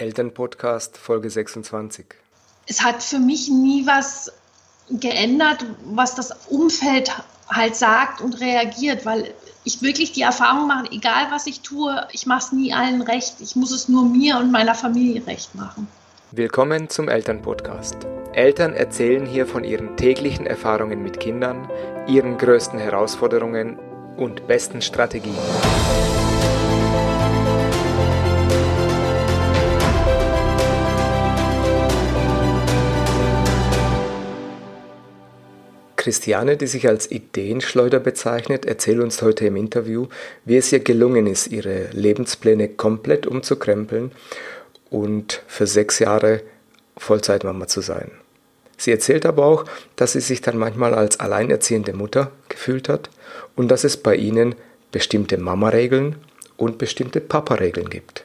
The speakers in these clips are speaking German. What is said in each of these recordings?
Elternpodcast Folge 26. Es hat für mich nie was geändert, was das Umfeld halt sagt und reagiert, weil ich wirklich die Erfahrung mache, egal was ich tue, ich mache es nie allen recht. Ich muss es nur mir und meiner Familie recht machen. Willkommen zum Elternpodcast. Eltern erzählen hier von ihren täglichen Erfahrungen mit Kindern, ihren größten Herausforderungen und besten Strategien. Christiane, die sich als Ideenschleuder bezeichnet, erzählt uns heute im Interview, wie es ihr gelungen ist, ihre Lebenspläne komplett umzukrempeln und für sechs Jahre Vollzeitmama zu sein. Sie erzählt aber auch, dass sie sich dann manchmal als alleinerziehende Mutter gefühlt hat und dass es bei ihnen bestimmte Mama-Regeln und bestimmte Papa-Regeln gibt.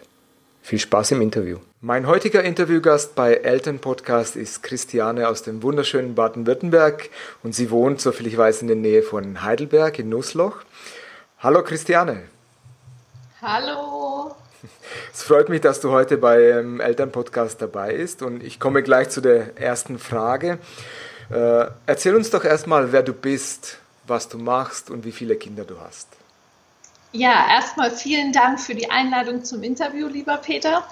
Viel Spaß im Interview. Mein heutiger Interviewgast bei Elternpodcast ist Christiane aus dem wunderschönen Baden-Württemberg und sie wohnt, soviel ich weiß, in der Nähe von Heidelberg in Nussloch. Hallo Christiane. Hallo. Es freut mich, dass du heute beim Elternpodcast dabei bist und ich komme gleich zu der ersten Frage. Äh, erzähl uns doch erstmal, wer du bist, was du machst und wie viele Kinder du hast. Ja, erstmal vielen Dank für die Einladung zum Interview, lieber Peter.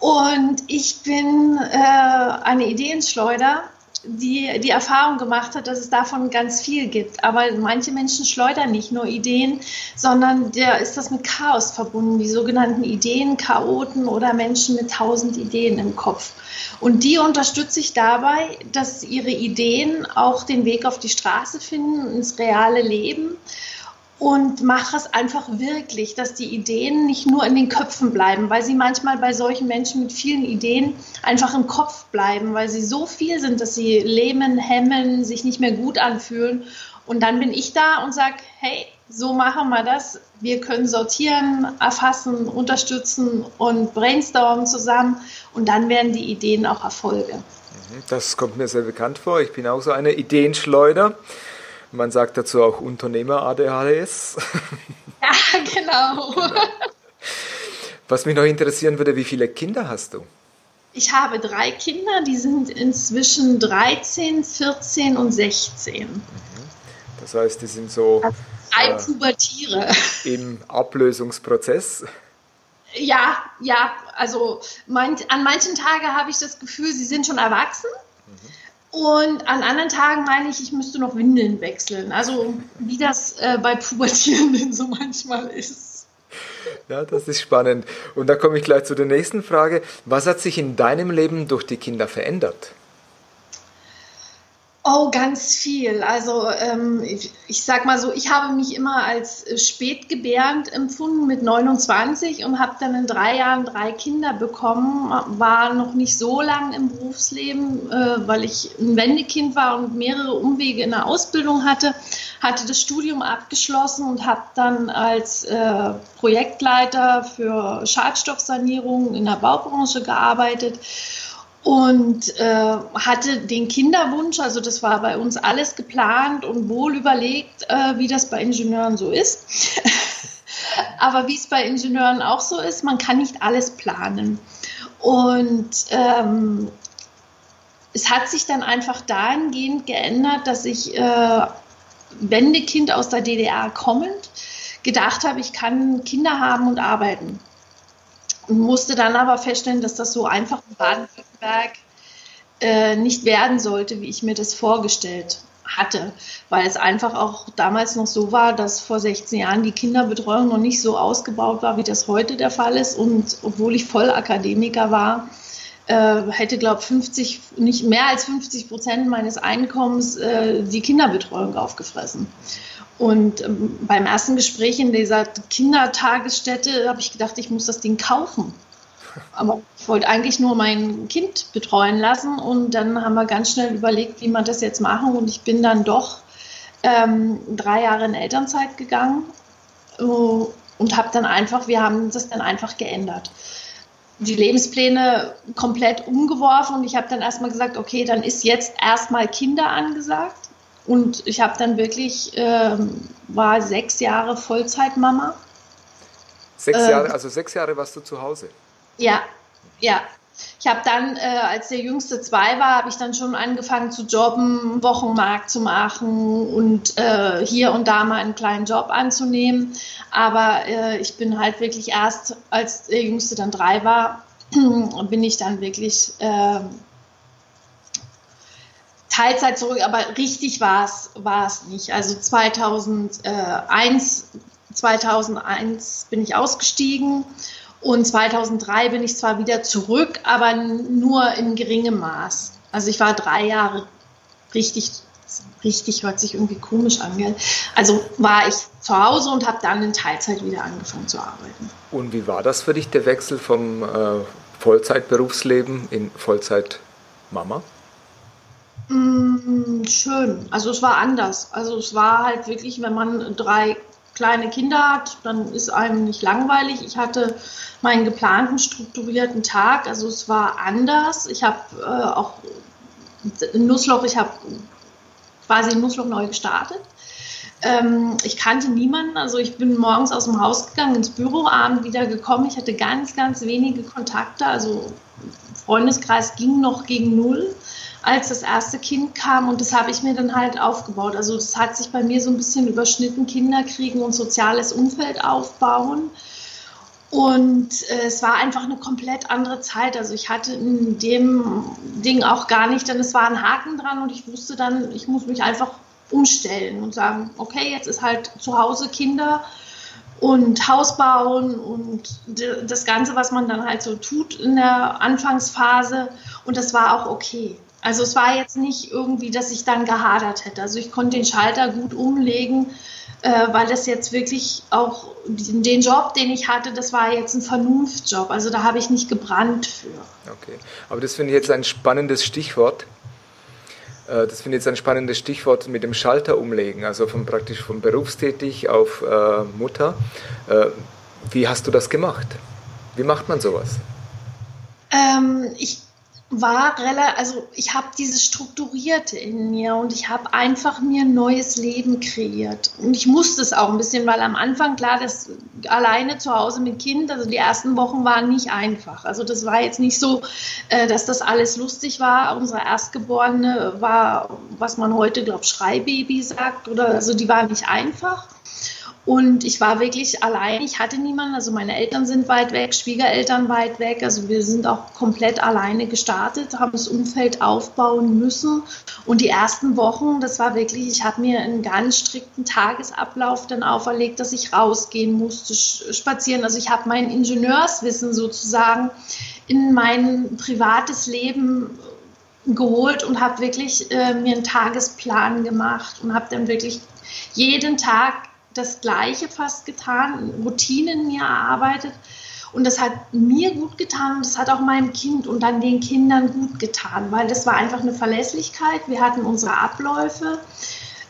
Und ich bin äh, eine Ideenschleuder, die die Erfahrung gemacht hat, dass es davon ganz viel gibt. Aber manche Menschen schleudern nicht nur Ideen, sondern der ist das mit Chaos verbunden, die sogenannten Ideenchaoten oder Menschen mit tausend Ideen im Kopf. Und die unterstütze ich dabei, dass ihre Ideen auch den Weg auf die Straße finden, ins reale Leben und mache es einfach wirklich, dass die Ideen nicht nur in den Köpfen bleiben, weil sie manchmal bei solchen Menschen mit vielen Ideen einfach im Kopf bleiben, weil sie so viel sind, dass sie lähmen, hemmen, sich nicht mehr gut anfühlen. Und dann bin ich da und sage, hey, so machen wir das. Wir können sortieren, erfassen, unterstützen und brainstormen zusammen und dann werden die Ideen auch Erfolge. Mhm, das kommt mir sehr bekannt vor. Ich bin auch so eine Ideenschleuder. Man sagt dazu auch Unternehmer ADHS. Ja, genau. Was mich noch interessieren würde, wie viele Kinder hast du? Ich habe drei Kinder, die sind inzwischen 13, 14 und 16. Mhm. Das heißt, die sind so also drei äh, Pubertiere. im Ablösungsprozess. Ja, ja, also mein, an manchen Tagen habe ich das Gefühl, sie sind schon erwachsen. Mhm. Und an anderen Tagen meine ich, ich müsste noch Windeln wechseln. Also wie das äh, bei Pubertierenden so manchmal ist. Ja, das ist spannend. Und da komme ich gleich zu der nächsten Frage. Was hat sich in deinem Leben durch die Kinder verändert? Oh, ganz viel. Also ähm, ich, ich sag mal so, ich habe mich immer als äh, spätgebärend empfunden mit 29 und habe dann in drei Jahren drei Kinder bekommen. War noch nicht so lang im Berufsleben, äh, weil ich ein Wendekind war und mehrere Umwege in der Ausbildung hatte. Hatte das Studium abgeschlossen und habe dann als äh, Projektleiter für Schadstoffsanierung in der Baubranche gearbeitet und äh, hatte den Kinderwunsch, also das war bei uns alles geplant und wohl überlegt, äh, wie das bei Ingenieuren so ist. Aber wie es bei Ingenieuren auch so ist, man kann nicht alles planen. Und ähm, es hat sich dann einfach dahingehend geändert, dass ich äh, Wendekind aus der DDR kommend gedacht habe, ich kann Kinder haben und arbeiten und musste dann aber feststellen, dass das so einfach in Baden-Württemberg äh, nicht werden sollte, wie ich mir das vorgestellt hatte, weil es einfach auch damals noch so war, dass vor 16 Jahren die Kinderbetreuung noch nicht so ausgebaut war, wie das heute der Fall ist. Und obwohl ich Vollakademiker war, äh, hätte, glaube ich, 50, nicht mehr als 50 Prozent meines Einkommens äh, die Kinderbetreuung aufgefressen. Und ähm, beim ersten Gespräch in dieser Kindertagesstätte habe ich gedacht, ich muss das Ding kaufen. Aber ich wollte eigentlich nur mein Kind betreuen lassen und dann haben wir ganz schnell überlegt, wie wir das jetzt machen und ich bin dann doch ähm, drei Jahre in Elternzeit gegangen äh, und habe dann einfach, wir haben das dann einfach geändert. Die Lebenspläne komplett umgeworfen und ich habe dann erstmal gesagt, okay, dann ist jetzt erstmal Kinder angesagt und ich habe dann wirklich, ähm, war sechs Jahre Vollzeitmama. Sechs ähm, Jahre, also sechs Jahre warst du zu Hause? Ja. Ja, ich habe dann, äh, als der Jüngste zwei war, habe ich dann schon angefangen zu jobben, Wochenmarkt zu machen und äh, hier und da mal einen kleinen Job anzunehmen. Aber äh, ich bin halt wirklich erst, als der Jüngste dann drei war, bin ich dann wirklich äh, Teilzeit zurück, aber richtig war es war es nicht. Also 2001 2001 bin ich ausgestiegen und 2003 bin ich zwar wieder zurück, aber nur in geringem Maß. Also ich war drei Jahre richtig, richtig hört sich irgendwie komisch an. Gell? Also war ich zu Hause und habe dann in Teilzeit wieder angefangen zu arbeiten. Und wie war das für dich, der Wechsel vom äh, Vollzeitberufsleben in Vollzeit-Mama? Mm, schön. Also es war anders. Also es war halt wirklich, wenn man drei kleine Kinder hat, dann ist einem nicht langweilig. Ich hatte meinen geplanten, strukturierten Tag. Also es war anders. Ich habe äh, auch Nussloch, ich habe quasi Nussloch neu gestartet. Ähm, ich kannte niemanden, also ich bin morgens aus dem Haus gegangen, ins Büro, abend wieder gekommen. Ich hatte ganz, ganz wenige Kontakte, also Freundeskreis ging noch gegen null als das erste Kind kam und das habe ich mir dann halt aufgebaut. Also das hat sich bei mir so ein bisschen überschnitten, Kinder kriegen und soziales Umfeld aufbauen. Und äh, es war einfach eine komplett andere Zeit. Also ich hatte in dem Ding auch gar nicht, denn es war ein Haken dran und ich wusste dann, ich muss mich einfach umstellen und sagen, okay, jetzt ist halt zu Hause Kinder und Haus bauen und das Ganze, was man dann halt so tut in der Anfangsphase. Und das war auch okay. Also es war jetzt nicht irgendwie, dass ich dann gehadert hätte. Also ich konnte den Schalter gut umlegen, äh, weil das jetzt wirklich auch den Job, den ich hatte, das war jetzt ein Vernunftjob. Also da habe ich nicht gebrannt für. Okay, aber das finde ich jetzt ein spannendes Stichwort. Äh, das finde ich jetzt ein spannendes Stichwort mit dem Schalter umlegen, also von praktisch von berufstätig auf äh, Mutter. Äh, wie hast du das gemacht? Wie macht man sowas? Ähm, ich war relativ, also ich habe dieses Strukturierte in mir und ich habe einfach mir ein neues Leben kreiert. Und ich musste es auch ein bisschen, weil am Anfang, klar, das alleine zu Hause mit Kind, also die ersten Wochen waren nicht einfach. Also das war jetzt nicht so, äh, dass das alles lustig war. Unsere Erstgeborene war, was man heute, glaube Schreibaby sagt, oder also die war nicht einfach. Und ich war wirklich allein. Ich hatte niemanden. Also meine Eltern sind weit weg, Schwiegereltern weit weg. Also wir sind auch komplett alleine gestartet, haben das Umfeld aufbauen müssen. Und die ersten Wochen, das war wirklich, ich habe mir einen ganz strikten Tagesablauf dann auferlegt, dass ich rausgehen musste, spazieren. Also ich habe mein Ingenieurswissen sozusagen in mein privates Leben geholt und habe wirklich äh, mir einen Tagesplan gemacht und habe dann wirklich jeden Tag das Gleiche fast getan, Routinen mir erarbeitet. Und das hat mir gut getan und das hat auch meinem Kind und dann den Kindern gut getan, weil das war einfach eine Verlässlichkeit. Wir hatten unsere Abläufe.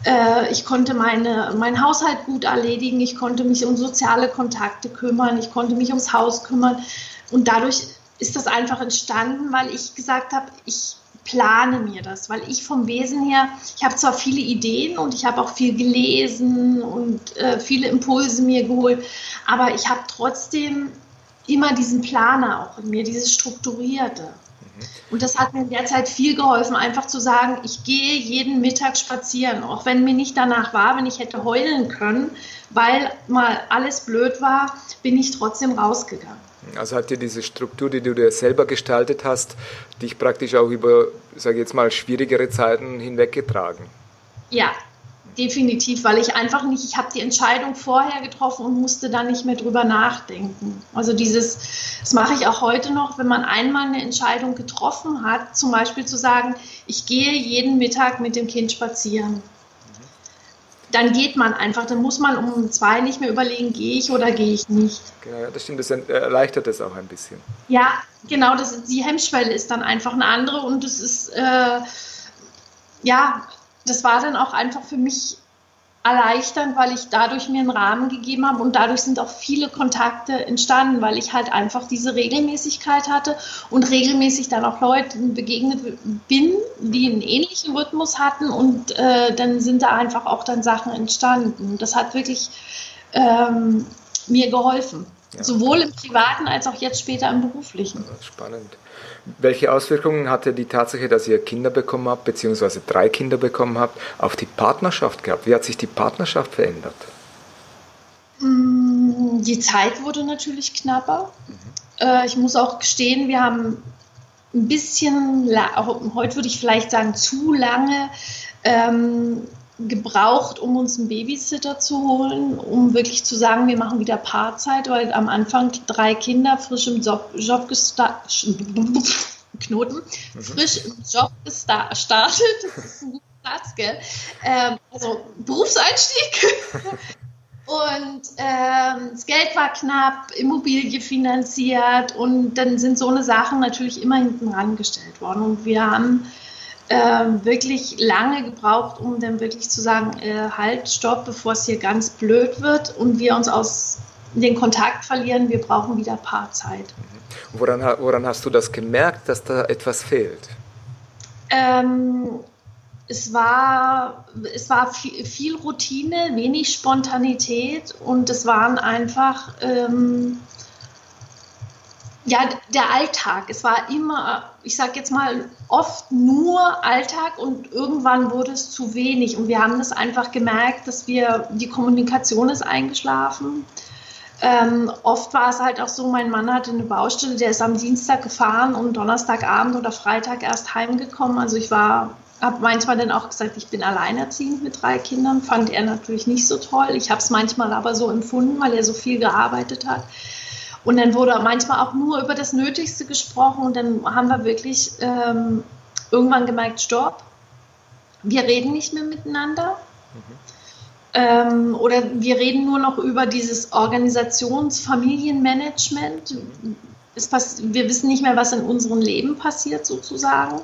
Äh, ich konnte meine, meinen Haushalt gut erledigen. Ich konnte mich um soziale Kontakte kümmern. Ich konnte mich ums Haus kümmern. Und dadurch ist das einfach entstanden, weil ich gesagt habe, ich plane mir das, weil ich vom Wesen her, ich habe zwar viele Ideen und ich habe auch viel gelesen und äh, viele Impulse mir geholt, aber ich habe trotzdem immer diesen Planer auch in mir, dieses Strukturierte. Mhm. Und das hat mir in der Zeit viel geholfen, einfach zu sagen, ich gehe jeden Mittag spazieren, auch wenn mir nicht danach war, wenn ich hätte heulen können, weil mal alles blöd war, bin ich trotzdem rausgegangen. Also hat dir diese Struktur, die du dir selber gestaltet hast, dich praktisch auch über, sage ich jetzt mal, schwierigere Zeiten hinweggetragen? Ja, definitiv, weil ich einfach nicht, ich habe die Entscheidung vorher getroffen und musste dann nicht mehr drüber nachdenken. Also dieses, das mache ich auch heute noch, wenn man einmal eine Entscheidung getroffen hat, zum Beispiel zu sagen, ich gehe jeden Mittag mit dem Kind spazieren dann geht man einfach, dann muss man um zwei nicht mehr überlegen, gehe ich oder gehe ich nicht. Genau, das stimmt, das erleichtert es auch ein bisschen. Ja, genau, das, die Hemmschwelle ist dann einfach eine andere und es ist, äh, ja, das war dann auch einfach für mich erleichternd, weil ich dadurch mir einen Rahmen gegeben habe und dadurch sind auch viele Kontakte entstanden, weil ich halt einfach diese Regelmäßigkeit hatte und regelmäßig dann auch Leuten begegnet bin, die einen ähnlichen Rhythmus hatten und äh, dann sind da einfach auch dann Sachen entstanden. Das hat wirklich ähm, mir geholfen. Ja. Sowohl im privaten als auch jetzt später im beruflichen. Spannend. Welche Auswirkungen hatte die Tatsache, dass ihr Kinder bekommen habt, beziehungsweise drei Kinder bekommen habt, auf die Partnerschaft gehabt? Wie hat sich die Partnerschaft verändert? Mm, die Zeit wurde natürlich knapper. Mhm. Ich muss auch gestehen, wir haben ein bisschen, heute würde ich vielleicht sagen, zu lange ähm, gebraucht, um uns einen Babysitter zu holen, um wirklich zu sagen, wir machen wieder Paarzeit, weil am Anfang drei Kinder frisch im Job, Job gestartet, Knoten, frisch im Job gestartet, das ist ein guter Platz, gell? Ähm, also Berufseinstieg. Und ähm, das Geld war knapp, Immobilie finanziert und dann sind so eine Sachen natürlich immer hinten rangestellt worden. Und wir haben äh, wirklich lange gebraucht, um dann wirklich zu sagen, äh, halt, stopp, bevor es hier ganz blöd wird und wir uns aus den Kontakt verlieren, wir brauchen wieder Paarzeit. Mhm. Woran, woran hast du das gemerkt, dass da etwas fehlt? Ähm, es war, es war viel, viel, Routine, wenig Spontanität und es waren einfach ähm, ja, der Alltag. Es war immer, ich sage jetzt mal, oft nur Alltag und irgendwann wurde es zu wenig. Und wir haben das einfach gemerkt, dass wir, die Kommunikation ist eingeschlafen. Ähm, oft war es halt auch so, mein Mann hatte eine Baustelle, der ist am Dienstag gefahren und Donnerstagabend oder Freitag erst heimgekommen. Also ich war, habe manchmal dann auch gesagt, ich bin alleinerziehend mit drei Kindern. Fand er natürlich nicht so toll. Ich habe es manchmal aber so empfunden, weil er so viel gearbeitet hat. Und dann wurde manchmal auch nur über das Nötigste gesprochen und dann haben wir wirklich ähm, irgendwann gemerkt, stopp, wir reden nicht mehr miteinander. Mhm. Ähm, oder wir reden nur noch über dieses Organisationsfamilienmanagement. wir wissen nicht mehr, was in unserem Leben passiert sozusagen.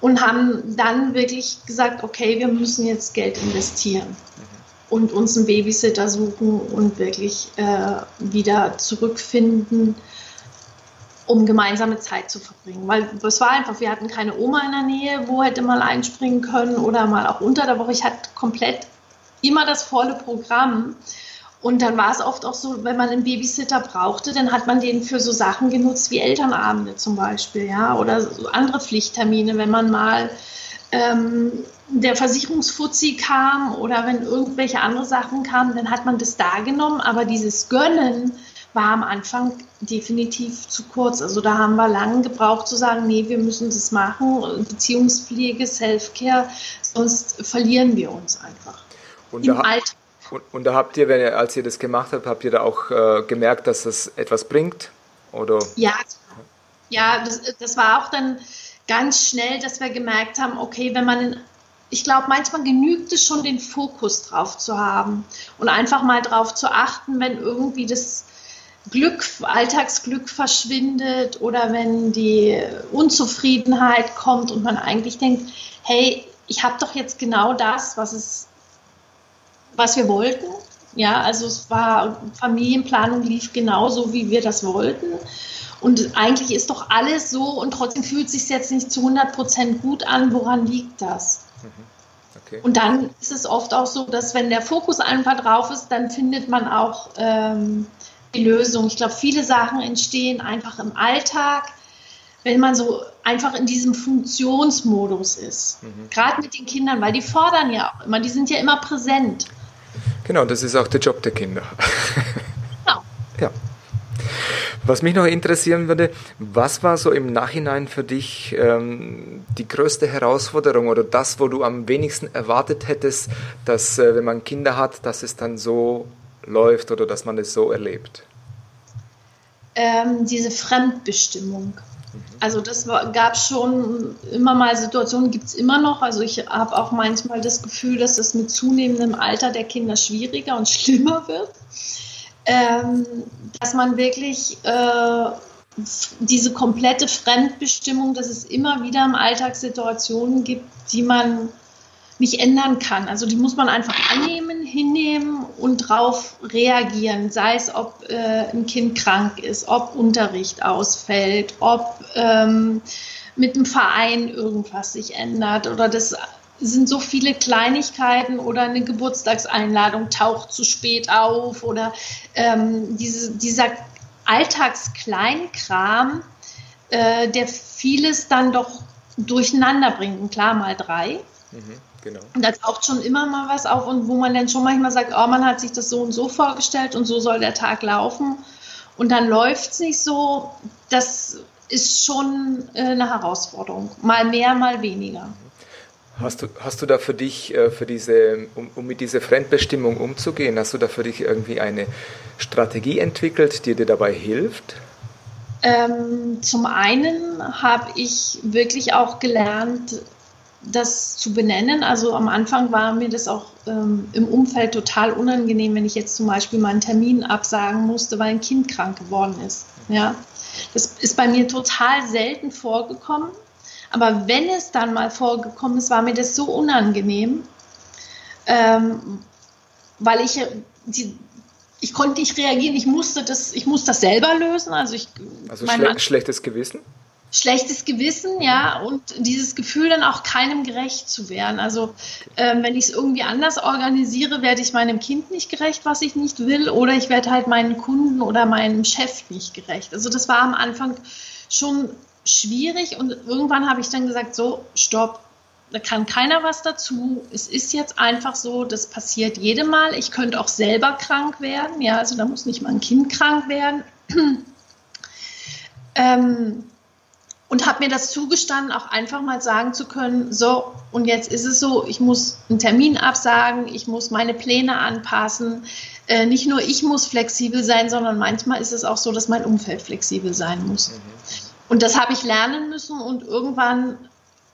Und haben dann wirklich gesagt, okay, wir müssen jetzt Geld investieren. Mhm und uns einen Babysitter suchen und wirklich äh, wieder zurückfinden, um gemeinsame Zeit zu verbringen. Weil es war einfach, wir hatten keine Oma in der Nähe, wo hätte mal einspringen können oder mal auch unter der Woche. Ich hatte komplett immer das volle Programm. Und dann war es oft auch so, wenn man einen Babysitter brauchte, dann hat man den für so Sachen genutzt wie Elternabende zum Beispiel, ja, oder so andere Pflichttermine, wenn man mal ähm, der Versicherungsfuzzi kam oder wenn irgendwelche andere Sachen kamen, dann hat man das da genommen, aber dieses Gönnen war am Anfang definitiv zu kurz. Also da haben wir lange gebraucht zu sagen, nee, wir müssen das machen, Beziehungspflege, Selfcare, sonst verlieren wir uns einfach und im Alter. Und, und, da habt ihr, wenn ihr, als ihr das gemacht habt, habt ihr da auch äh, gemerkt, dass das etwas bringt? Oder? Ja, ja das, das war auch dann ganz schnell, dass wir gemerkt haben, okay, wenn man ich glaube, manchmal genügt es schon, den Fokus drauf zu haben und einfach mal drauf zu achten, wenn irgendwie das Glück, Alltagsglück verschwindet oder wenn die Unzufriedenheit kommt und man eigentlich denkt, hey, ich habe doch jetzt genau das, was es, was wir wollten. Ja, also es war Familienplanung lief genauso, wie wir das wollten. Und eigentlich ist doch alles so und trotzdem fühlt es sich jetzt nicht zu 100 Prozent gut an. Woran liegt das? Okay. Und dann ist es oft auch so, dass wenn der Fokus einfach drauf ist, dann findet man auch ähm, die Lösung. Ich glaube, viele Sachen entstehen einfach im Alltag, wenn man so einfach in diesem Funktionsmodus ist. Mhm. Gerade mit den Kindern, weil die fordern ja auch immer, die sind ja immer präsent. Genau, das ist auch der Job der Kinder. Was mich noch interessieren würde, was war so im Nachhinein für dich ähm, die größte Herausforderung oder das, wo du am wenigsten erwartet hättest, dass äh, wenn man Kinder hat, dass es dann so läuft oder dass man es so erlebt? Ähm, diese Fremdbestimmung. Also das gab schon immer mal Situationen, gibt es immer noch. Also ich habe auch manchmal das Gefühl, dass es mit zunehmendem Alter der Kinder schwieriger und schlimmer wird ähm, dass man wirklich äh, diese komplette Fremdbestimmung, dass es immer wieder im Alltag Situationen gibt, die man nicht ändern kann. Also die muss man einfach annehmen, hinnehmen und drauf reagieren. Sei es, ob äh, ein Kind krank ist, ob Unterricht ausfällt, ob ähm, mit dem Verein irgendwas sich ändert oder das sind so viele Kleinigkeiten oder eine Geburtstagseinladung taucht zu spät auf oder ähm, diese, dieser Alltagskleinkram, äh, der vieles dann doch durcheinander bringt. Und klar, mal drei. Mhm, genau. Und da taucht schon immer mal was auf und wo man dann schon manchmal sagt, oh, man hat sich das so und so vorgestellt und so soll der Tag laufen. Und dann läuft es nicht so. Das ist schon äh, eine Herausforderung. Mal mehr, mal weniger. Hast du, hast du da für dich, äh, für diese, um, um mit dieser Fremdbestimmung umzugehen, hast du da für dich irgendwie eine Strategie entwickelt, die dir dabei hilft? Ähm, zum einen habe ich wirklich auch gelernt, das zu benennen. Also am Anfang war mir das auch ähm, im Umfeld total unangenehm, wenn ich jetzt zum Beispiel mal einen Termin absagen musste, weil ein Kind krank geworden ist. Ja, das ist bei mir total selten vorgekommen. Aber wenn es dann mal vorgekommen ist, war mir das so unangenehm, ähm, weil ich die, ich konnte nicht reagieren, ich musste das, ich musste das selber lösen. Also ich also schle schlechtes Gewissen? Schlechtes Gewissen, ja, und dieses Gefühl dann auch keinem gerecht zu werden. Also ähm, wenn ich es irgendwie anders organisiere, werde ich meinem Kind nicht gerecht, was ich nicht will, oder ich werde halt meinen Kunden oder meinem Chef nicht gerecht. Also das war am Anfang schon schwierig und irgendwann habe ich dann gesagt, so, stopp, da kann keiner was dazu. Es ist jetzt einfach so, das passiert jedem Mal. Ich könnte auch selber krank werden, ja, also da muss nicht mal ein Kind krank werden. ähm, und habe mir das zugestanden, auch einfach mal sagen zu können, so, und jetzt ist es so, ich muss einen Termin absagen, ich muss meine Pläne anpassen. Äh, nicht nur ich muss flexibel sein, sondern manchmal ist es auch so, dass mein Umfeld flexibel sein muss. Mhm. Und das habe ich lernen müssen und irgendwann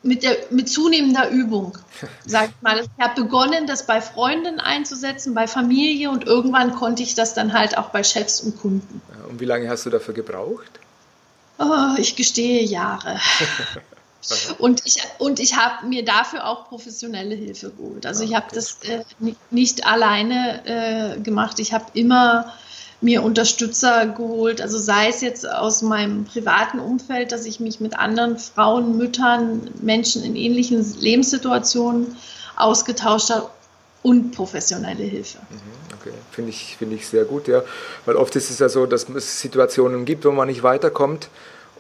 mit, der, mit zunehmender Übung, sag ich mal. Ich habe begonnen, das bei Freunden einzusetzen, bei Familie und irgendwann konnte ich das dann halt auch bei Chefs und Kunden. Und wie lange hast du dafür gebraucht? Oh, ich gestehe Jahre. und ich, und ich habe mir dafür auch professionelle Hilfe geholt. Also ich habe das äh, nicht alleine äh, gemacht. Ich habe immer mir Unterstützer geholt, also sei es jetzt aus meinem privaten Umfeld, dass ich mich mit anderen Frauen, Müttern, Menschen in ähnlichen Lebenssituationen ausgetauscht habe und professionelle Hilfe. Mhm, okay, finde ich, find ich sehr gut, ja. Weil oft ist es ja so, dass es Situationen gibt, wo man nicht weiterkommt.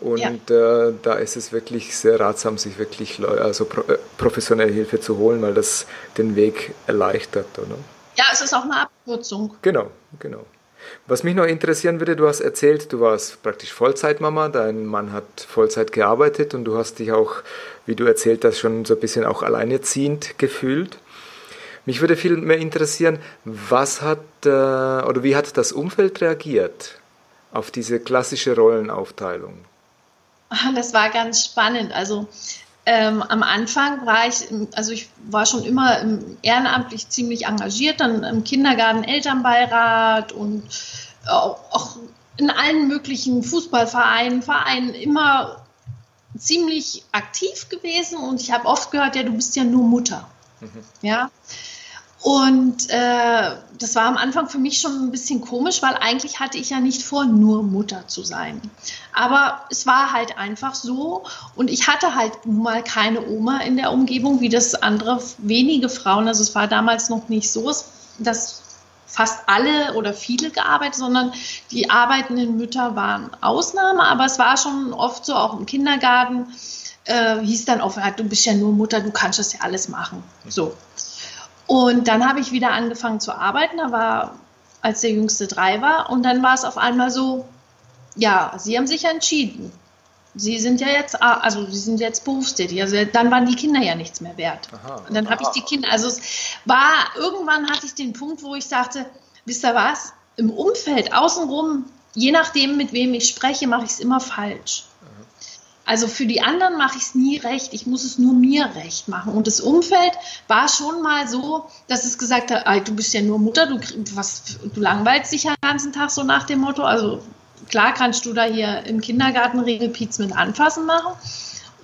Und ja. äh, da ist es wirklich sehr ratsam, sich wirklich also pro, äh, professionelle Hilfe zu holen, weil das den Weg erleichtert, oder? Ja, es ist auch eine Abkürzung. Genau, genau. Was mich noch interessieren würde, du hast erzählt, du warst praktisch Vollzeitmama, dein Mann hat Vollzeit gearbeitet und du hast dich auch, wie du erzählt hast, schon so ein bisschen auch alleinerziehend gefühlt. Mich würde viel mehr interessieren, was hat äh, oder wie hat das Umfeld reagiert auf diese klassische Rollenaufteilung? Das war ganz spannend. Also ähm, am Anfang war ich, also ich war schon immer ehrenamtlich ziemlich engagiert, dann im Kindergarten, Elternbeirat und auch, auch in allen möglichen Fußballvereinen, Vereinen immer ziemlich aktiv gewesen und ich habe oft gehört, ja, du bist ja nur Mutter. Mhm. Ja. Und äh, das war am Anfang für mich schon ein bisschen komisch, weil eigentlich hatte ich ja nicht vor, nur Mutter zu sein. Aber es war halt einfach so. Und ich hatte halt nun mal keine Oma in der Umgebung, wie das andere wenige Frauen. Also es war damals noch nicht so, dass fast alle oder viele gearbeitet, sondern die arbeitenden Mütter waren Ausnahme. Aber es war schon oft so, auch im Kindergarten äh, hieß dann oft, du bist ja nur Mutter, du kannst das ja alles machen. So. Und dann habe ich wieder angefangen zu arbeiten, da war, als der Jüngste drei war. Und dann war es auf einmal so, ja, Sie haben sich entschieden. Sie sind ja jetzt, also Sie sind jetzt berufstätig. Also dann waren die Kinder ja nichts mehr wert. Aha, und dann habe ich die Kinder, also es war, irgendwann hatte ich den Punkt, wo ich sagte, wisst ihr was, im Umfeld, außenrum, je nachdem, mit wem ich spreche, mache ich es immer falsch. Also für die anderen mache ich es nie recht, ich muss es nur mir recht machen. Und das Umfeld war schon mal so, dass es gesagt hat, du bist ja nur Mutter, du, was, du langweilst dich ja den ganzen Tag so nach dem Motto. Also klar kannst du da hier im Kindergarten Regelpiez mit anfassen machen.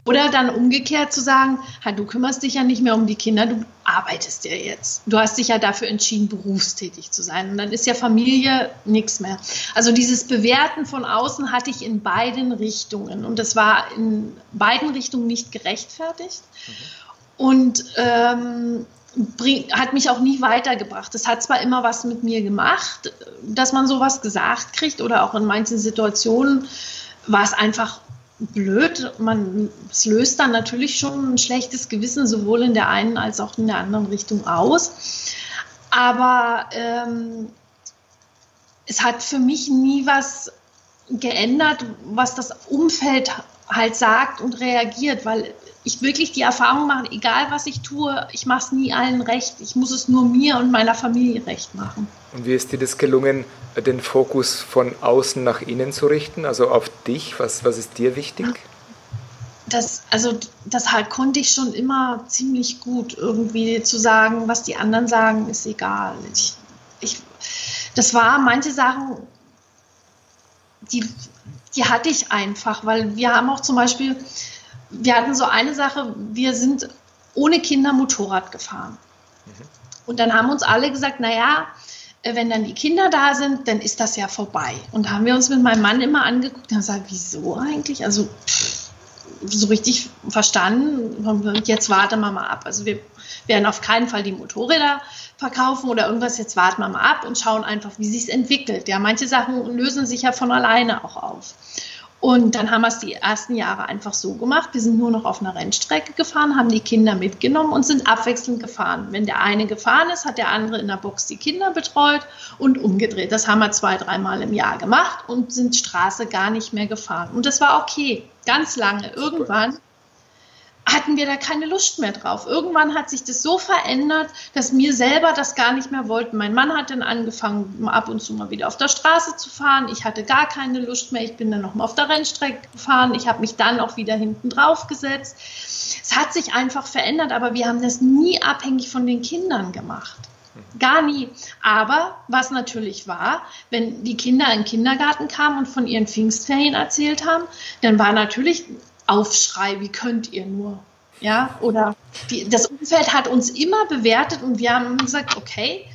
Oder dann umgekehrt zu sagen, du kümmerst dich ja nicht mehr um die Kinder, du arbeitest ja jetzt. Du hast dich ja dafür entschieden, berufstätig zu sein. Und dann ist ja Familie nichts mehr. Also dieses Bewerten von außen hatte ich in beiden Richtungen. Und das war in beiden Richtungen nicht gerechtfertigt. Mhm. und ähm, bring, hat mich auch nie weitergebracht. Das hat zwar immer was mit mir gemacht, dass man sowas gesagt kriegt oder auch in manchen Situationen war es einfach blöd. Man, es löst dann natürlich schon ein schlechtes Gewissen sowohl in der einen als auch in der anderen Richtung aus. Aber ähm, es hat für mich nie was geändert, was das Umfeld halt sagt und reagiert, weil ich wirklich die Erfahrung mache, egal was ich tue, ich mache es nie allen recht. Ich muss es nur mir und meiner Familie recht machen. Und wie ist dir das gelungen, den Fokus von außen nach innen zu richten, also auf dich? Was, was ist dir wichtig? Das, also das halt konnte ich schon immer ziemlich gut, irgendwie zu sagen, was die anderen sagen, ist egal. Ich, ich, das war manche Sachen, die, die hatte ich einfach, weil wir haben auch zum Beispiel, wir hatten so eine Sache, wir sind ohne Kinder Motorrad gefahren. Mhm. Und dann haben uns alle gesagt, naja, äh, wenn dann die Kinder da sind, dann ist das ja vorbei. Und da haben wir uns mit meinem Mann immer angeguckt und gesagt, wieso eigentlich? Also pff, so richtig verstanden, jetzt warten wir mal ab. Also wir werden auf keinen Fall die Motorräder verkaufen oder irgendwas, jetzt warten wir mal ab und schauen einfach, wie sich es entwickelt. Ja, manche Sachen lösen sich ja von alleine auch auf. Und dann haben wir es die ersten Jahre einfach so gemacht. Wir sind nur noch auf einer Rennstrecke gefahren, haben die Kinder mitgenommen und sind abwechselnd gefahren. Wenn der eine gefahren ist, hat der andere in der Box die Kinder betreut und umgedreht. Das haben wir zwei, dreimal im Jahr gemacht und sind Straße gar nicht mehr gefahren. Und das war okay, ganz lange. Irgendwann hatten wir da keine Lust mehr drauf. Irgendwann hat sich das so verändert, dass mir selber das gar nicht mehr wollten. Mein Mann hat dann angefangen, ab und zu mal wieder auf der Straße zu fahren. Ich hatte gar keine Lust mehr. Ich bin dann noch mal auf der Rennstrecke gefahren. Ich habe mich dann auch wieder hinten drauf gesetzt. Es hat sich einfach verändert, aber wir haben das nie abhängig von den Kindern gemacht. Gar nie. Aber was natürlich war, wenn die Kinder in den Kindergarten kamen und von ihren Pfingstferien erzählt haben, dann war natürlich Aufschrei, wie könnt ihr nur? Ja, oder die, das Umfeld hat uns immer bewertet und wir haben gesagt, okay,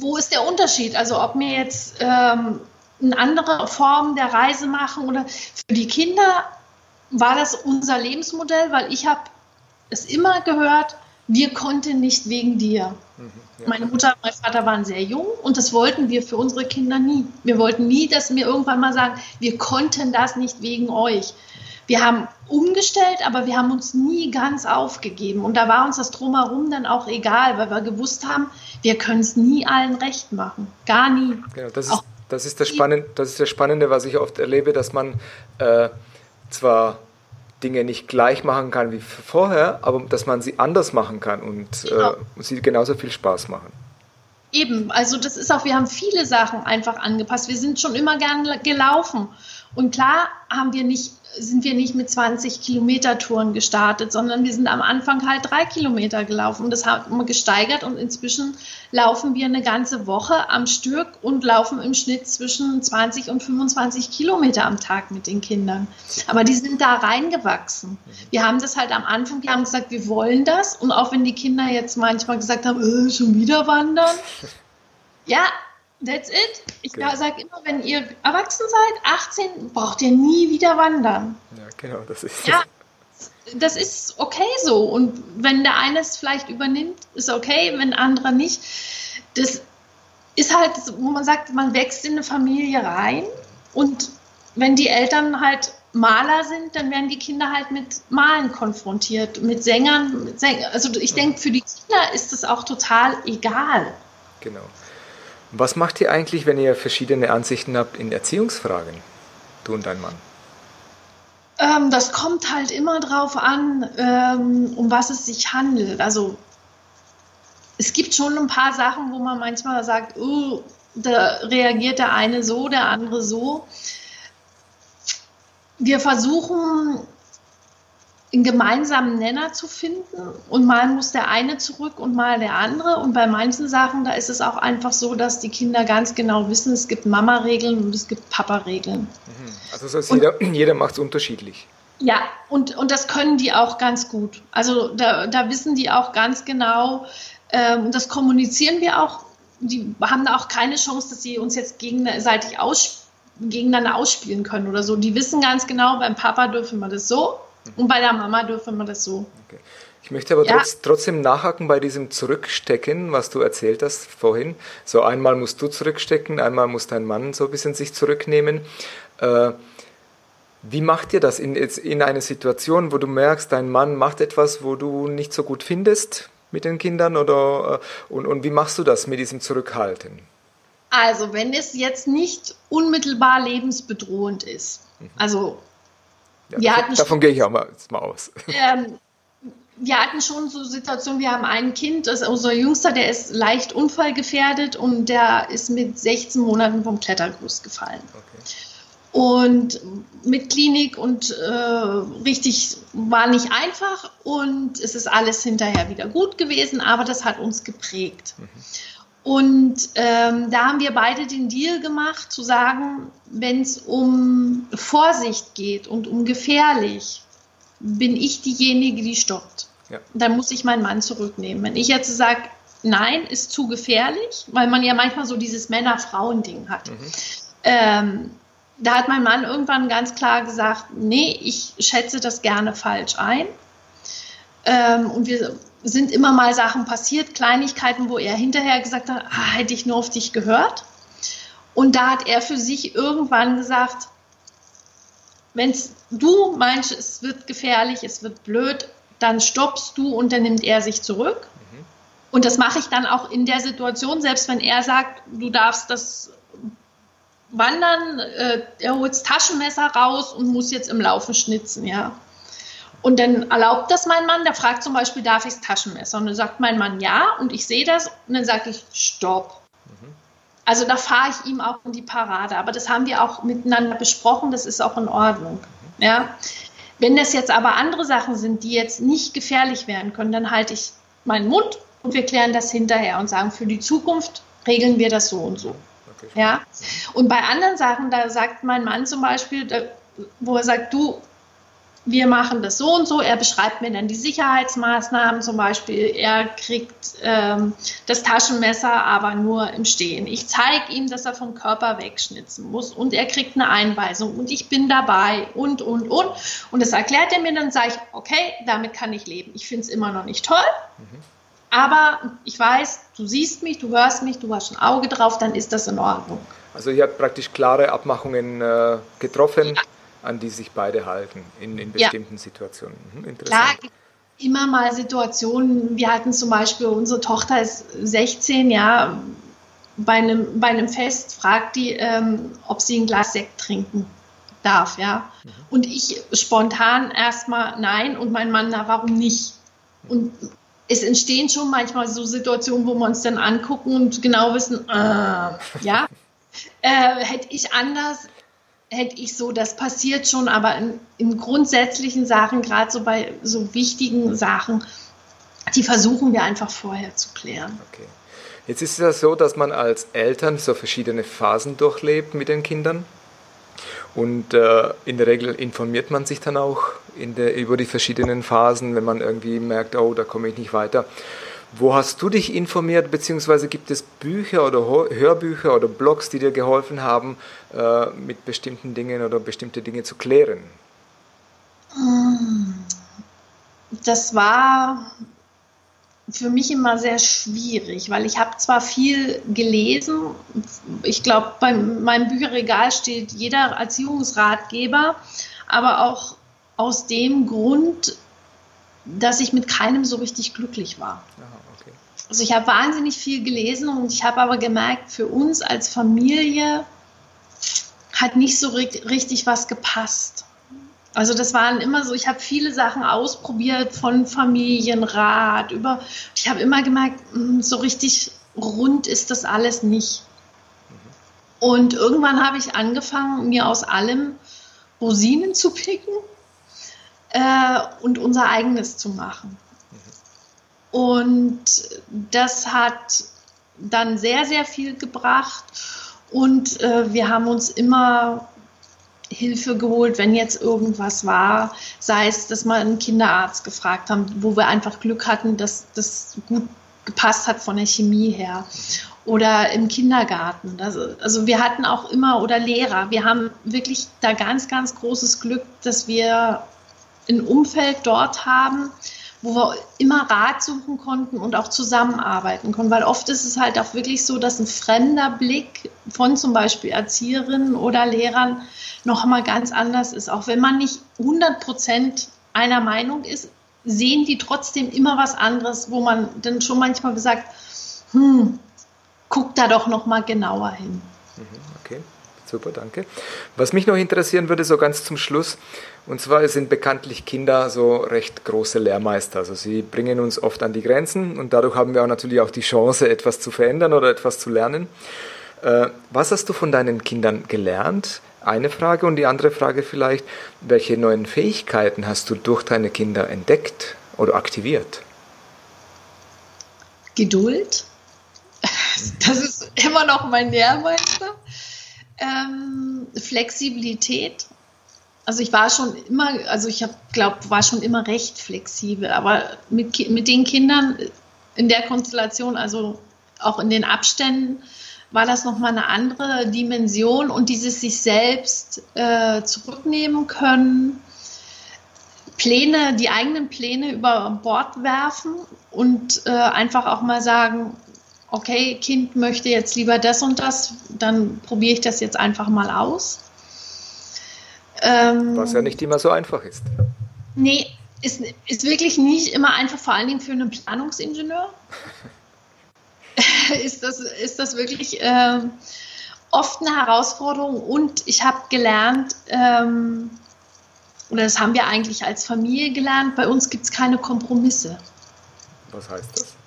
wo ist der Unterschied? Also ob wir jetzt ähm, eine andere Form der Reise machen oder für die Kinder war das unser Lebensmodell, weil ich habe es immer gehört, wir konnten nicht wegen dir. Mhm, ja. Meine Mutter und mein Vater waren sehr jung und das wollten wir für unsere Kinder nie. Wir wollten nie, dass wir irgendwann mal sagen, wir konnten das nicht wegen euch. Wir haben umgestellt, aber wir haben uns nie ganz aufgegeben. Und da war uns das drumherum dann auch egal, weil wir gewusst haben, wir können es nie allen recht machen. Gar nie. Genau, das ist, das ist, das, Spannende, das ist das Spannende, was ich oft erlebe, dass man äh, zwar Dinge nicht gleich machen kann wie vorher, aber dass man sie anders machen kann und genau. äh, sie genauso viel Spaß machen. Eben, also das ist auch, wir haben viele Sachen einfach angepasst. Wir sind schon immer gern gelaufen. Und klar haben wir nicht sind wir nicht mit 20 Kilometer Touren gestartet, sondern wir sind am Anfang halt drei Kilometer gelaufen. Das haben wir gesteigert und inzwischen laufen wir eine ganze Woche am Stück und laufen im Schnitt zwischen 20 und 25 Kilometer am Tag mit den Kindern. Aber die sind da reingewachsen. Wir haben das halt am Anfang, wir haben gesagt, wir wollen das. Und auch wenn die Kinder jetzt manchmal gesagt haben, äh, schon wieder wandern. Ja, That's it. Ich genau. sage immer, wenn ihr erwachsen seid, 18, braucht ihr nie wieder wandern. Ja, genau, das ist ja, das ist okay so. Und wenn der eine es vielleicht übernimmt, ist okay, wenn andere nicht. Das ist halt, wo man sagt, man wächst in eine Familie rein und wenn die Eltern halt Maler sind, dann werden die Kinder halt mit Malen konfrontiert, mit Sängern. Mit Säng also ich denke, für die Kinder ist das auch total egal. Genau. Was macht ihr eigentlich, wenn ihr verschiedene Ansichten habt in Erziehungsfragen, du und dein Mann? Ähm, das kommt halt immer drauf an, ähm, um was es sich handelt. Also es gibt schon ein paar Sachen, wo man manchmal sagt, oh, da reagiert der eine so, der andere so. Wir versuchen einen gemeinsamen Nenner zu finden und mal muss der eine zurück und mal der andere. Und bei manchen Sachen, da ist es auch einfach so, dass die Kinder ganz genau wissen, es gibt Mama-Regeln und es gibt Papa-Regeln. Mhm. Also das heißt, jeder, jeder macht es unterschiedlich. Ja, und, und das können die auch ganz gut. Also da, da wissen die auch ganz genau, ähm, das kommunizieren wir auch. Die haben da auch keine Chance, dass sie uns jetzt gegenseitig aus, gegeneinander ausspielen können oder so. Die wissen ganz genau, beim Papa dürfen wir das so Und bei der Mama dürfen wir das so. Okay. Ich möchte aber ja. trotz, trotzdem nachhaken bei diesem Zurückstecken, was du erzählt hast vorhin. So einmal musst du zurückstecken, einmal muss dein Mann so ein bisschen sich zurücknehmen. Äh, wie macht ihr das in, in einer Situation, wo du merkst, dein Mann macht etwas, wo du nicht so gut findest mit den Kindern? Oder, äh, und, und wie machst du das mit diesem Zurückhalten? Also, wenn es jetzt nicht unmittelbar lebensbedrohend ist. Mhm. Also, ja, wir davon, hatten davon gehe ich auch mal, mal aus. Ähm, wir hatten schon so Situationen, wir haben ein Kind, das unser Jüngster, der ist leicht unfallgefährdet und der ist mit 16 Monaten vom Klettergerüst gefallen. Okay. Und mit Klinik und äh, richtig war nicht einfach und es ist alles hinterher wieder gut gewesen, aber das hat uns geprägt. Mhm. Und ähm, da haben wir beide den Deal gemacht, zu sagen, wenn es um Vorsicht geht und um gefährlich, bin ich diejenige, die stoppt. Ja. Dann muss ich meinen Mann zurücknehmen. Wenn ich jetzt sage, nein, ist zu gefährlich, weil man ja manchmal so dieses Männer-Frauen-Ding hat. Mhm. Ähm, da hat mein Mann irgendwann ganz klar gesagt, nee, ich schätze das gerne falsch ein. Ähm, und wir sind immer mal Sachen passiert, Kleinigkeiten, wo er hinterher gesagt hat, ah, hätte ich nur auf dich gehört. Und da hat er für sich irgendwann gesagt, wenn du meinst, es wird gefährlich, es wird blöd, dann stoppst du und dann nimmt er sich zurück. Mhm. Und das mache ich dann auch in der Situation, selbst wenn er sagt, du darfst das wandern, äh, er holt das Taschenmesser raus und muss jetzt im Laufen schnitzen, ja. Und dann erlaubt das mein Mann, der fragt zum Beispiel, darf ich das Taschenmesser? Und dann sagt mein Mann ja und ich sehe das und dann sage ich, stopp. Mhm. Also da fahre ich ihm auch in die Parade. Aber das haben wir auch miteinander besprochen, das ist auch in Ordnung. Mhm. Ja. Wenn das jetzt aber andere Sachen sind, die jetzt nicht gefährlich werden können, dann halte ich meinen Mund und wir klären das hinterher und sagen, für die Zukunft regeln wir das so und so. Okay. Ja. Und bei anderen Sachen, da sagt mein Mann zum Beispiel, wo er sagt, du, wir machen das so und so. Er beschreibt mir dann die Sicherheitsmaßnahmen, zum Beispiel, er kriegt ähm, das Taschenmesser aber nur im Stehen. Ich zeige ihm, dass er vom Körper wegschnitzen muss und er kriegt eine Einweisung und ich bin dabei und, und, und. Und das erklärt er mir, dann sage ich, okay, damit kann ich leben. Ich finde es immer noch nicht toll, mhm. aber ich weiß, du siehst mich, du hörst mich, du hast ein Auge drauf, dann ist das in Ordnung. Also ihr habt praktisch klare Abmachungen äh, getroffen. Ja an die sich beide halten in, in bestimmten ja. Situationen. Mhm, interessant. Klar, immer mal Situationen. Wir hatten zum Beispiel, unsere Tochter ist 16, ja, bei einem, bei einem Fest fragt die, ähm, ob sie ein Glas Sekt trinken darf, ja. Mhm. Und ich spontan erstmal nein und mein Mann, na, warum nicht? Und es entstehen schon manchmal so Situationen, wo wir uns dann angucken und genau wissen, äh, ja, äh, hätte ich anders hätte ich so, das passiert schon, aber in, in grundsätzlichen Sachen, gerade so bei so wichtigen Sachen, die versuchen wir einfach vorher zu klären. Okay. Jetzt ist es ja so, dass man als Eltern so verschiedene Phasen durchlebt mit den Kindern. Und äh, in der Regel informiert man sich dann auch der, über die verschiedenen Phasen, wenn man irgendwie merkt, oh, da komme ich nicht weiter. Wo hast du dich informiert, beziehungsweise gibt es Bücher oder Hörbücher oder Blogs, die dir geholfen haben, äh, mit bestimmten Dingen oder bestimmte Dinge zu klären? Das war für mich immer sehr schwierig, weil ich habe zwar viel gelesen, ich glaube, bei meinem Bücherregal steht jeder Erziehungsratgeber, aber auch aus dem Grund, dass ich mit keinem so richtig glücklich war. Aha. Also ich habe wahnsinnig viel gelesen und ich habe aber gemerkt, für uns als Familie hat nicht so richtig was gepasst. Also das waren immer so, ich habe viele Sachen ausprobiert von Familienrat über, ich habe immer gemerkt, hm, so richtig rund ist das alles nicht. Und irgendwann habe ich angefangen, mir aus allem Rosinen zu picken äh, und unser eigenes zu machen. Und das hat dann sehr, sehr viel gebracht. Und äh, wir haben uns immer Hilfe geholt, wenn jetzt irgendwas war, sei es, dass wir einen Kinderarzt gefragt haben, wo wir einfach Glück hatten, dass das gut gepasst hat von der Chemie her. Oder im Kindergarten. Also, also wir hatten auch immer, oder Lehrer, wir haben wirklich da ganz, ganz großes Glück, dass wir ein Umfeld dort haben, wo wir immer Rat suchen konnten und auch zusammenarbeiten konnten. Weil oft ist es halt auch wirklich so, dass ein fremder Blick von zum Beispiel Erzieherinnen oder Lehrern nochmal ganz anders ist. Auch wenn man nicht 100 Prozent einer Meinung ist, sehen die trotzdem immer was anderes, wo man dann schon manchmal gesagt, hm, guck da doch nochmal genauer hin. Mhm, okay. Super, danke. Was mich noch interessieren würde, so ganz zum Schluss, und zwar sind bekanntlich Kinder so recht große Lehrmeister. Also sie bringen uns oft an die Grenzen und dadurch haben wir auch natürlich auch die Chance, etwas zu verändern oder etwas zu lernen. Äh, was hast du von deinen Kindern gelernt? Eine Frage und die andere Frage vielleicht, welche neuen Fähigkeiten hast du durch deine Kinder entdeckt oder aktiviert? Geduld. Das ist immer noch mein Lehrmeister ähm, Flexibilität. Also ich war schon immer, also ich glaube, war schon immer recht flexibel, aber mit, mit den Kindern in der Konstellation, also auch in den Abständen, war das nochmal eine andere Dimension und dieses sich selbst äh, zurücknehmen können, Pläne, die eigenen Pläne über Bord werfen und äh, einfach auch mal sagen, okay, Kind möchte jetzt lieber das und das, dann probiere ich das jetzt einfach mal aus. Ähm, Was ja nicht immer so einfach ist. Nee, ist, ist wirklich nicht immer einfach, vor allen Dingen für einen Planungsingenieur. ist, das, ist das wirklich äh, oft eine Herausforderung und ich habe gelernt, ähm, oder das haben wir eigentlich als Familie gelernt, bei uns gibt es keine Kompromisse. Was heißt das?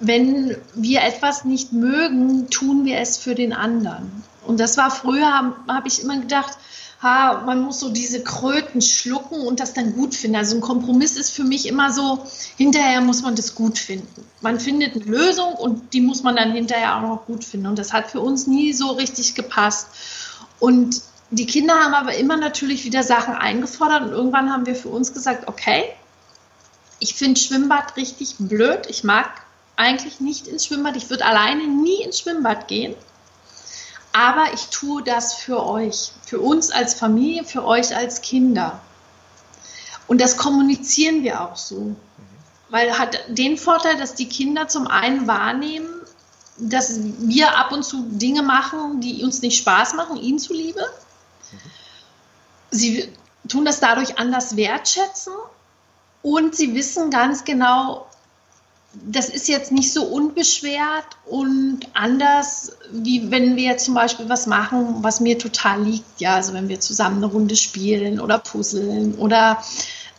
Wenn wir etwas nicht mögen, tun wir es für den anderen. Und das war früher, habe hab ich immer gedacht, ha, man muss so diese Kröten schlucken und das dann gut finden. Also ein Kompromiss ist für mich immer so, hinterher muss man das gut finden. Man findet eine Lösung und die muss man dann hinterher auch noch gut finden. Und das hat für uns nie so richtig gepasst. Und die Kinder haben aber immer natürlich wieder Sachen eingefordert und irgendwann haben wir für uns gesagt, okay, ich finde Schwimmbad richtig blöd. Ich mag eigentlich nicht ins Schwimmbad. Ich würde alleine nie ins Schwimmbad gehen. Aber ich tue das für euch, für uns als Familie, für euch als Kinder. Und das kommunizieren wir auch so. Weil hat den Vorteil, dass die Kinder zum einen wahrnehmen, dass wir ab und zu Dinge machen, die uns nicht Spaß machen, ihnen zuliebe. Sie tun das dadurch anders wertschätzen und sie wissen ganz genau, das ist jetzt nicht so unbeschwert und anders, wie wenn wir zum Beispiel was machen, was mir total liegt. Ja, also wenn wir zusammen eine Runde spielen oder puzzeln oder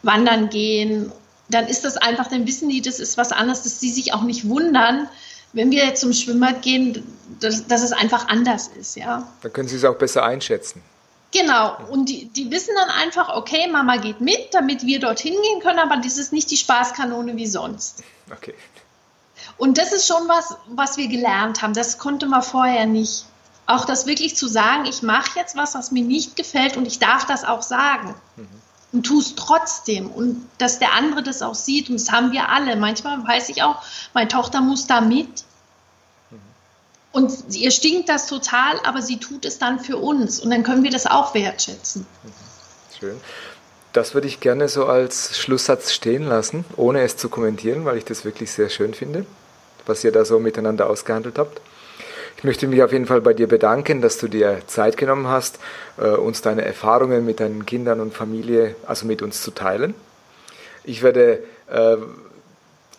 wandern gehen, dann ist das einfach, dann wissen die, das ist was anderes, dass sie sich auch nicht wundern, wenn wir jetzt zum Schwimmbad gehen, dass, dass es einfach anders ist. Ja. Dann können sie es auch besser einschätzen. Genau, und die, die wissen dann einfach, okay, Mama geht mit, damit wir dorthin gehen können, aber das ist nicht die Spaßkanone wie sonst. Okay. Und das ist schon was, was wir gelernt haben. Das konnte man vorher nicht. Auch das wirklich zu sagen, ich mache jetzt was, was mir nicht gefällt und ich darf das auch sagen. Mhm. Und tu es trotzdem. Und dass der andere das auch sieht. Und das haben wir alle. Manchmal weiß ich auch, meine Tochter muss da mit. Mhm. Und ihr stinkt das total, aber sie tut es dann für uns. Und dann können wir das auch wertschätzen. Mhm. Schön. Das würde ich gerne so als Schlusssatz stehen lassen, ohne es zu kommentieren, weil ich das wirklich sehr schön finde, was ihr da so miteinander ausgehandelt habt. Ich möchte mich auf jeden Fall bei dir bedanken, dass du dir Zeit genommen hast, äh, uns deine Erfahrungen mit deinen Kindern und Familie, also mit uns zu teilen. Ich werde äh,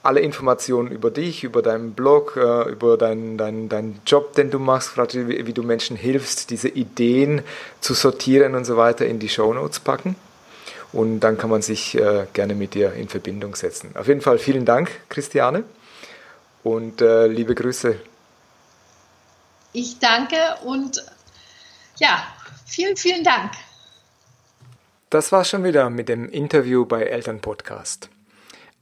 alle Informationen über dich, über deinen Blog, äh, über deinen dein, dein Job, den du machst, wie, wie du Menschen hilfst, diese Ideen zu sortieren und so weiter in die Show Notes packen und dann kann man sich äh, gerne mit dir in Verbindung setzen. Auf jeden Fall vielen Dank, Christiane, und äh, liebe Grüße. Ich danke und ja, vielen, vielen Dank. Das war's schon wieder mit dem Interview bei Eltern Podcast.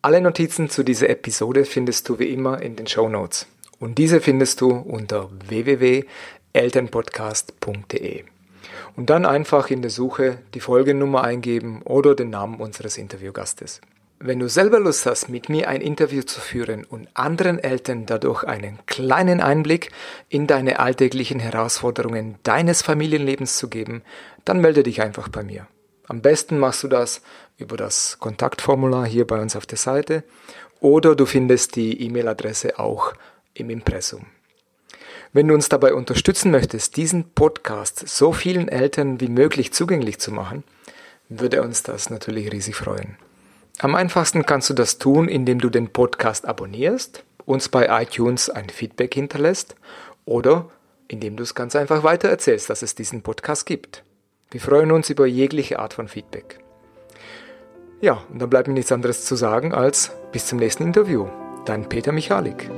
Alle Notizen zu dieser Episode findest du wie immer in den Show Notes. Und diese findest du unter www.elternpodcast.de und dann einfach in der Suche die Folgennummer eingeben oder den Namen unseres Interviewgastes. Wenn du selber Lust hast, mit mir ein Interview zu führen und anderen Eltern dadurch einen kleinen Einblick in deine alltäglichen Herausforderungen deines Familienlebens zu geben, dann melde dich einfach bei mir. Am besten machst du das über das Kontaktformular hier bei uns auf der Seite oder du findest die E-Mail-Adresse auch im Impressum. Wenn du uns dabei unterstützen möchtest, diesen Podcast so vielen Eltern wie möglich zugänglich zu machen, würde uns das natürlich riesig freuen. Am einfachsten kannst du das tun, indem du den Podcast abonnierst, uns bei iTunes ein Feedback hinterlässt oder indem du es ganz einfach weitererzählst, dass es diesen Podcast gibt. Wir freuen uns über jegliche Art von Feedback. Ja, und dann bleibt mir nichts anderes zu sagen als bis zum nächsten Interview. Dein Peter Michalik.